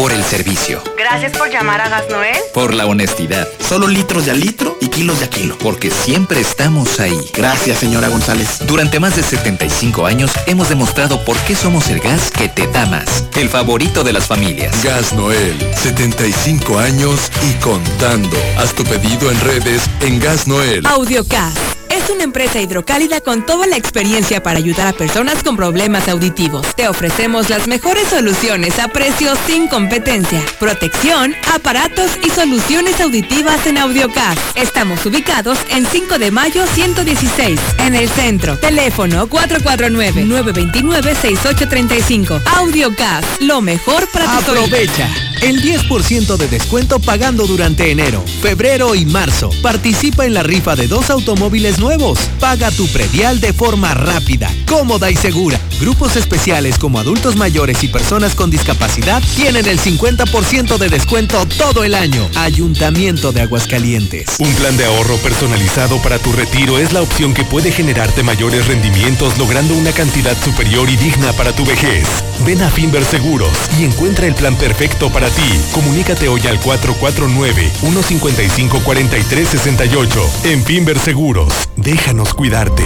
por el servicio. Gracias por llamar a Gas Noel. Por la honestidad. Solo litros de a litro y kilos de a kilo. Porque siempre estamos ahí. Gracias, señora González. Durante más de 75 años hemos demostrado por qué somos el gas que te da más. El favorito de las familias. Gas Noel. 75 años y contando. Haz tu pedido en redes en Gas Noel. Audiocast una empresa hidrocálida con toda la experiencia para ayudar a personas con problemas auditivos. Te ofrecemos las mejores soluciones a precios sin competencia, protección, aparatos y soluciones auditivas en Audiocast. Estamos ubicados en 5 de mayo 116, en el centro. Teléfono 449-929-6835. Audiocast, lo mejor para tu Aprovecha el 10% de descuento pagando durante enero, febrero y marzo. Participa en la rifa de dos automóviles nuevos. Paga tu predial de forma rápida, cómoda y segura. Grupos especiales como adultos mayores y personas con discapacidad tienen el 50% de descuento todo el año. Ayuntamiento de Aguascalientes. Un plan de ahorro personalizado para tu retiro es la opción que puede generarte mayores rendimientos logrando una cantidad superior y digna para tu vejez. Ven a Finver Seguros y encuentra el plan perfecto para ti. Comunícate hoy al 449-155-4368. En Finver Seguros, déjanos cuidarte.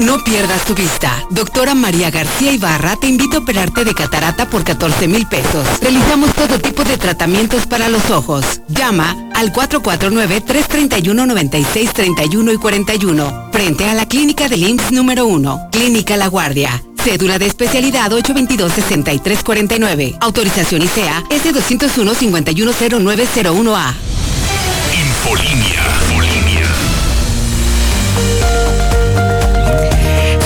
No pierdas tu vista. Doctora María García Ibarra te invita a operarte de catarata por 14 mil pesos. Realizamos todo tipo de tratamientos para los ojos. Llama al 449-331-9631 y 41. Frente a la clínica del IMSS número 1. Clínica La Guardia. Cédula de especialidad 822-6349. Autorización ICEA S201-510901A. Infolinia.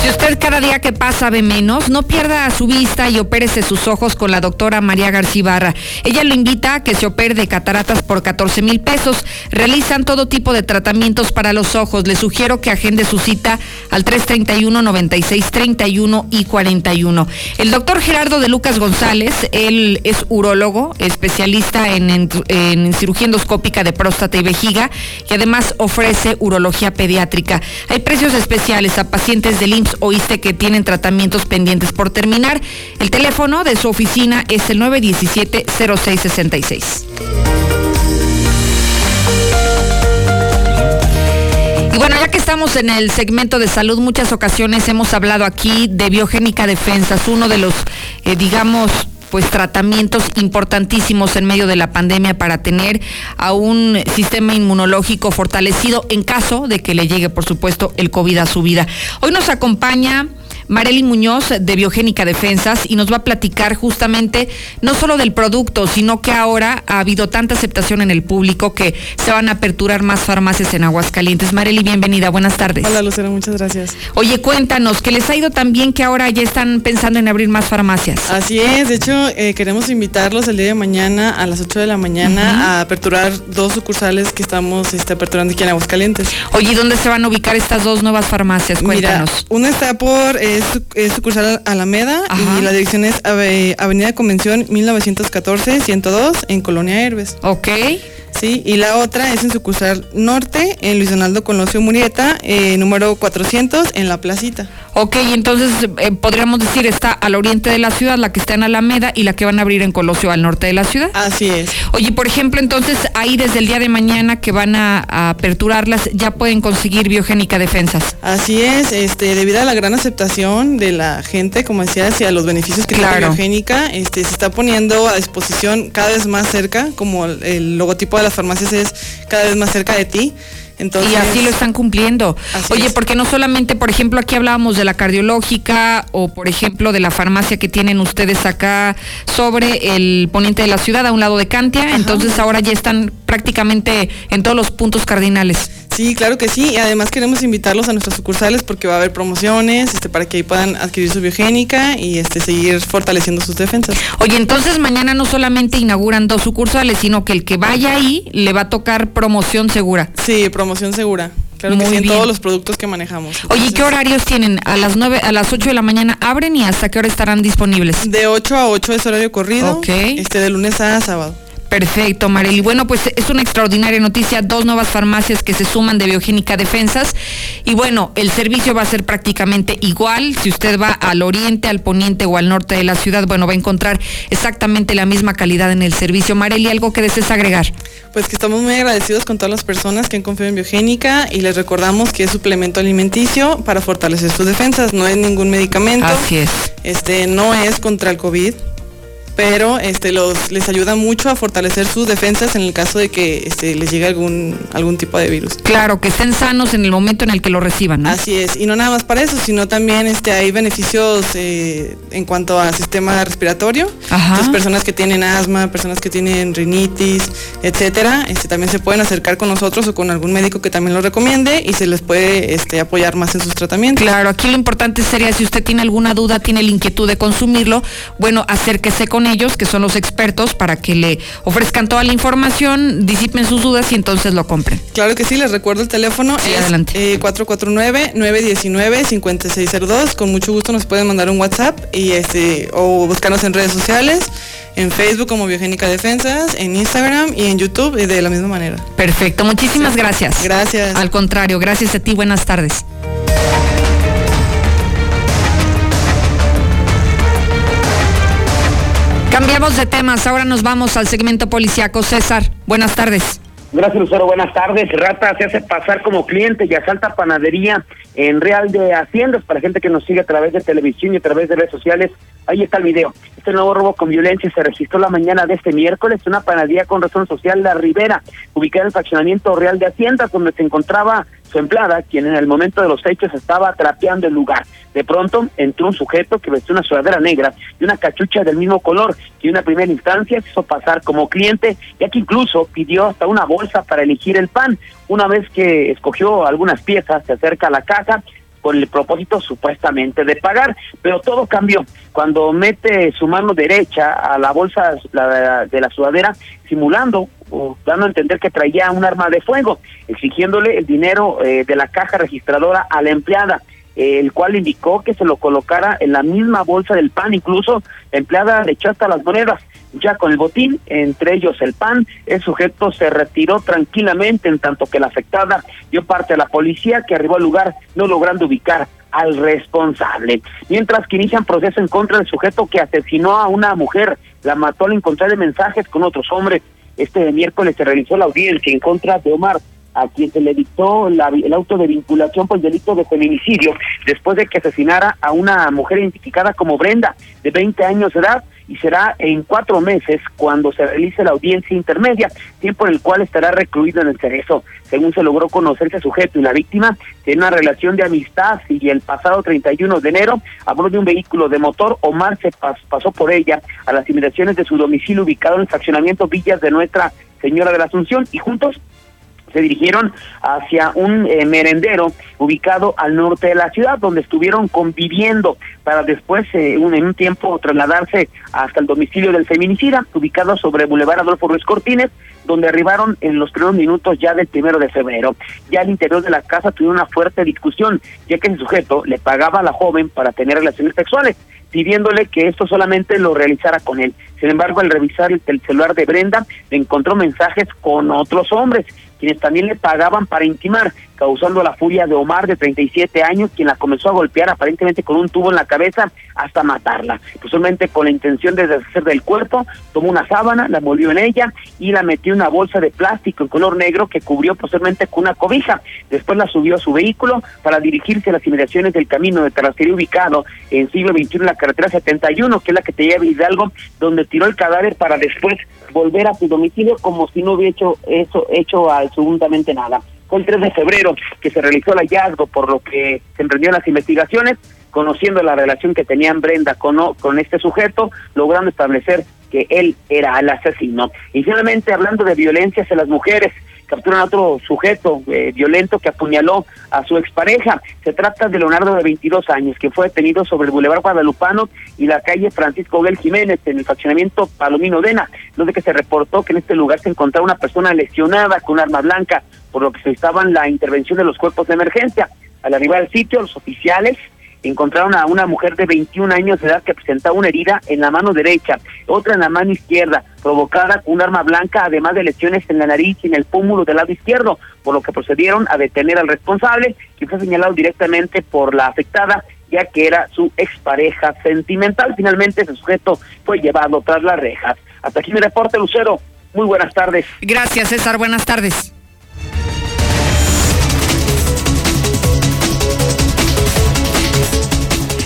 Si usted cada día que pasa ve menos, no pierda su vista y opérese sus ojos con la doctora María García Barra. Ella lo invita a que se opere de cataratas por 14 mil pesos. Realizan todo tipo de tratamientos para los ojos. Le sugiero que agende su cita al 331 96 31 y 41. El doctor Gerardo de Lucas González, él es urólogo, especialista en cirugía endoscópica de próstata y vejiga y además ofrece urología pediátrica. Hay precios especiales a pacientes del IMSS oíste que tienen tratamientos pendientes por terminar. El teléfono de su oficina es el 917-0666. Y bueno, ya que estamos en el segmento de salud, muchas ocasiones hemos hablado aquí de biogénica defensas, uno de los, eh, digamos, pues tratamientos importantísimos en medio de la pandemia para tener a un sistema inmunológico fortalecido en caso de que le llegue, por supuesto, el COVID a su vida. Hoy nos acompaña Marely Muñoz de Biogénica Defensas y nos va a platicar justamente no solo del producto, sino que ahora ha habido tanta aceptación en el público que se van a aperturar más farmacias en Aguascalientes. Marely, bienvenida, buenas tardes. Hola Lucero, muchas gracias. Oye, cuéntanos, que les ha ido tan bien que ahora ya están pensando en abrir más farmacias. Así es, de hecho eh, queremos invitarlos el día de mañana a las 8 de la mañana uh -huh. a aperturar dos sucursales que estamos este, aperturando aquí en Aguascalientes. Oye, ¿dónde se van a ubicar estas dos nuevas farmacias? Cuéntanos. Mira, una está por es, es sucursal Alameda Ajá. y la dirección es Ave, Avenida Convención 1914-102 en Colonia Herbes. Ok. Sí, y la otra es en sucursal norte, en Luis Donaldo Colosio Murieta, eh, número 400, en La Placita. Ok, entonces eh, podríamos decir está al oriente de la ciudad, la que está en Alameda y la que van a abrir en Colosio al norte de la ciudad. Así es. Oye, por ejemplo, entonces ahí desde el día de mañana que van a, a aperturarlas, ya pueden conseguir biogénica defensas. Así es, este, debido a la gran aceptación de la gente, como decías, y a los beneficios que claro. tiene biogénica, este, se está poniendo a disposición cada vez más cerca, como el, el logotipo de las farmacias es cada vez más cerca de ti. Entonces, y así lo están cumpliendo. Oye, es. porque no solamente, por ejemplo, aquí hablábamos de la cardiológica o, por ejemplo, de la farmacia que tienen ustedes acá sobre el poniente de la ciudad, a un lado de Cantia, Ajá. entonces ahora ya están prácticamente en todos los puntos cardinales. Sí, claro que sí. Y además queremos invitarlos a nuestras sucursales porque va a haber promociones este, para que ahí puedan adquirir su biogénica y este, seguir fortaleciendo sus defensas. Oye, entonces mañana no solamente inauguran dos sucursales, sino que el que vaya ahí le va a tocar promoción segura. Sí, promoción segura. Claro Muy que sí, bien. en todos los productos que manejamos. Entonces, Oye, ¿qué horarios tienen? A las 9, a las 8 de la mañana abren y hasta qué hora estarán disponibles? De 8 a 8 es horario corrido. Ok. Este, de lunes a sábado. Perfecto, Marely. Bueno, pues es una extraordinaria noticia. Dos nuevas farmacias que se suman de Biogénica Defensas. Y bueno, el servicio va a ser prácticamente igual. Si usted va al oriente, al poniente o al norte de la ciudad, bueno, va a encontrar exactamente la misma calidad en el servicio. Marely, ¿algo que desees agregar? Pues que estamos muy agradecidos con todas las personas que han confiado en Biogénica y les recordamos que es suplemento alimenticio para fortalecer sus defensas. No es ningún medicamento. Así es. Este, no es contra el COVID pero este, los, les ayuda mucho a fortalecer sus defensas en el caso de que este, les llegue algún, algún tipo de virus. Claro, que estén sanos en el momento en el que lo reciban. Así es, y no nada más para eso, sino también este, hay beneficios eh, en cuanto al sistema respiratorio. Las personas que tienen asma, personas que tienen rinitis, etcétera, este, también se pueden acercar con nosotros o con algún médico que también lo recomiende y se les puede este, apoyar más en sus tratamientos. Claro, aquí lo importante sería si usted tiene alguna duda, tiene la inquietud de consumirlo, bueno, acérquese con ellos, que son los expertos, para que le ofrezcan toda la información, disipen sus dudas y entonces lo compren. Claro que sí, les recuerdo el teléfono, es adelante. 449-919-5602, eh, con mucho gusto nos pueden mandar un WhatsApp y este, o buscarnos en redes sociales en Facebook como Biogénica Defensas, en Instagram y en YouTube y de la misma manera. Perfecto, muchísimas gracias. Gracias. Al contrario, gracias a ti, buenas tardes. Cambiamos de temas, ahora nos vamos al segmento policiaco. César, buenas tardes. Gracias, Lucero. Buenas tardes. Rata se hace pasar como cliente y asalta panadería en Real de Haciendas para gente que nos sigue a través de televisión y a través de redes sociales. Ahí está el video. Este nuevo robo con violencia se registró la mañana de este miércoles en una panadería con razón social La Ribera, ubicada en el fraccionamiento Real de Haciendas, donde se encontraba su empleada, quien en el momento de los hechos estaba trapeando el lugar. De pronto entró un sujeto que vestía una sudadera negra y una cachucha del mismo color, que en una primera instancia se hizo pasar como cliente, ya que incluso pidió hasta una bolsa para elegir el pan. Una vez que escogió algunas piezas, se acerca a la caja con el propósito supuestamente de pagar, pero todo cambió. Cuando mete su mano derecha a la bolsa de la sudadera, simulando o dando a entender que traía un arma de fuego, exigiéndole el dinero eh, de la caja registradora a la empleada el cual indicó que se lo colocara en la misma bolsa del pan, incluso la empleada le echó hasta las monedas. Ya con el botín, entre ellos el pan, el sujeto se retiró tranquilamente en tanto que la afectada dio parte a la policía que arribó al lugar no logrando ubicar al responsable. Mientras que inician proceso en contra del sujeto que asesinó a una mujer, la mató al encontrar mensajes con otros hombres. Este miércoles se realizó la audiencia en contra de Omar a quien se le dictó el auto de vinculación por el delito de feminicidio después de que asesinara a una mujer identificada como Brenda, de 20 años de edad, y será en cuatro meses cuando se realice la audiencia intermedia, tiempo en el cual estará recluido en el cerezo. Según se logró conocer ese sujeto y la víctima, tiene una relación de amistad y el pasado 31 de enero, a bordo de un vehículo de motor, Omar se pasó por ella a las inmediaciones de su domicilio ubicado en el fraccionamiento Villas de Nuestra Señora de la Asunción y juntos se dirigieron hacia un eh, merendero ubicado al norte de la ciudad, donde estuvieron conviviendo para después, eh, en un tiempo, trasladarse hasta el domicilio del feminicida, ubicado sobre Boulevard Adolfo Ruiz Cortines, donde arribaron en los primeros minutos ya del primero de febrero. Ya al interior de la casa tuvieron una fuerte discusión, ya que el sujeto le pagaba a la joven para tener relaciones sexuales pidiéndole que esto solamente lo realizara con él. Sin embargo, al revisar el, celular de Brenda, encontró mensajes con otros hombres, quienes también le pagaban para intimar, causando la furia de Omar, de 37 años, quien la comenzó a golpear aparentemente con un tubo en la cabeza hasta matarla. Posiblemente con la intención de deshacer del cuerpo, tomó una sábana, la envolvió en ella y la metió en una bolsa de plástico en color negro que cubrió posteriormente con una cobija. Después la subió a su vehículo para dirigirse a las inmediaciones del camino de terracería ubicado en siglo XXI la carretera 71, que es la que te lleva a Hidalgo, donde tiró el cadáver para después volver a su domicilio como si no hubiera hecho eso, hecho absolutamente nada. Fue el 3 de febrero que se realizó el hallazgo, por lo que se emprendieron las investigaciones, conociendo la relación que tenían Brenda con, con este sujeto, logrando establecer que él era el asesino. Y finalmente, hablando de violencia hacia las mujeres, capturan a otro sujeto eh, violento que apuñaló a su expareja. Se trata de Leonardo de 22 años, que fue detenido sobre el Boulevard Guadalupano y la calle Francisco Gel Jiménez en el fraccionamiento Palomino Dena, donde que se reportó que en este lugar se encontraba una persona lesionada con arma blanca, por lo que solicitaban la intervención de los cuerpos de emergencia. Al arribar al sitio, los oficiales encontraron a una mujer de 21 años de edad que presentaba una herida en la mano derecha, otra en la mano izquierda, provocada con un arma blanca, además de lesiones en la nariz y en el pómulo del lado izquierdo, por lo que procedieron a detener al responsable, que fue señalado directamente por la afectada, ya que era su expareja sentimental. Finalmente, ese sujeto fue llevado tras las rejas. Hasta aquí mi reporte, Lucero. Muy buenas tardes. Gracias, César. Buenas tardes.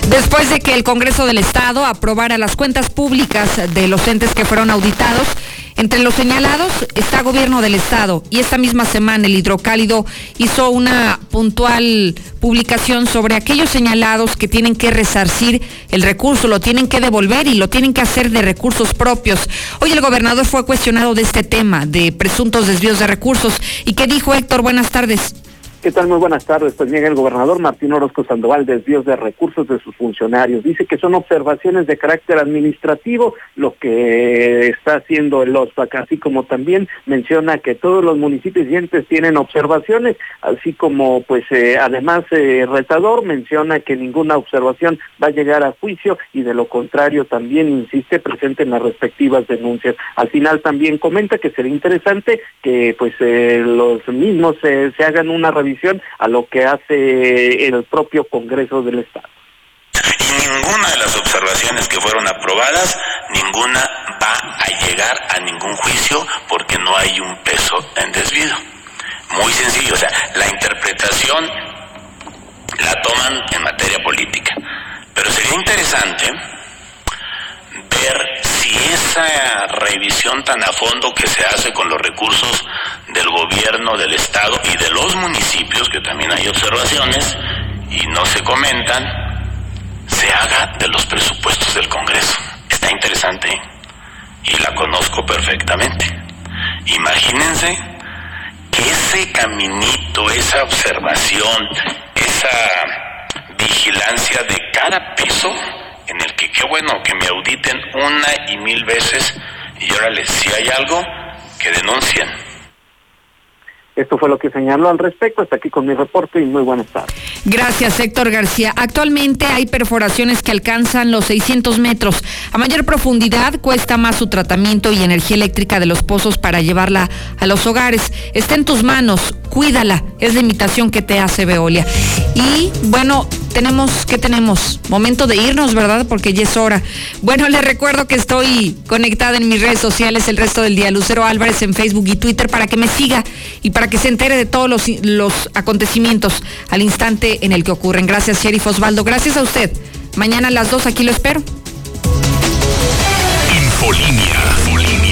Después de que el Congreso del Estado aprobara las cuentas públicas de los entes que fueron auditados, entre los señalados está Gobierno del Estado y esta misma semana el Hidrocálido hizo una puntual publicación sobre aquellos señalados que tienen que resarcir el recurso, lo tienen que devolver y lo tienen que hacer de recursos propios. Hoy el gobernador fue cuestionado de este tema, de presuntos desvíos de recursos. ¿Y qué dijo Héctor? Buenas tardes. ¿Qué tal? Muy buenas tardes. Pues niega el gobernador Martín Orozco Sandoval desvíos de recursos de sus funcionarios. Dice que son observaciones de carácter administrativo lo que está haciendo el OSPAC, así como también menciona que todos los municipios dientes tienen observaciones, así como pues eh, además eh, retador menciona que ninguna observación va a llegar a juicio y de lo contrario también insiste presente en las respectivas denuncias. Al final también comenta que sería interesante que pues eh, los mismos se hagan una revisión a lo que hace el propio Congreso del Estado. Y ninguna de las observaciones que fueron aprobadas, ninguna va a llegar a ningún juicio porque no hay un peso en desvío. Muy sencillo, o sea, la interpretación la toman en materia política. Pero sería interesante ver si esa revisión tan a fondo que se hace con los recursos del gobierno, del Estado y de los municipios, que también hay observaciones y no se comentan, se haga de los presupuestos del Congreso. Está interesante y la conozco perfectamente. Imagínense que ese caminito, esa observación, esa vigilancia de cada peso, en el qué bueno que me auditen una y mil veces y órale, si hay algo, que denuncien. Esto fue lo que señaló al respecto. Hasta aquí con mi reporte y muy buenas tardes. Gracias, Héctor García. Actualmente hay perforaciones que alcanzan los 600 metros. A mayor profundidad cuesta más su tratamiento y energía eléctrica de los pozos para llevarla a los hogares. Está en tus manos, cuídala. Es la invitación que te hace Veolia. Y bueno, tenemos, ¿qué tenemos? Momento de irnos, ¿verdad? Porque ya es hora. Bueno, les recuerdo que estoy conectada en mis redes sociales el resto del día, Lucero Álvarez en Facebook y Twitter, para que me siga y para que se entere de todos los, los acontecimientos al instante en el que ocurren. Gracias, Sheriff Osvaldo. Gracias a usted. Mañana a las dos aquí lo espero. Infolinia.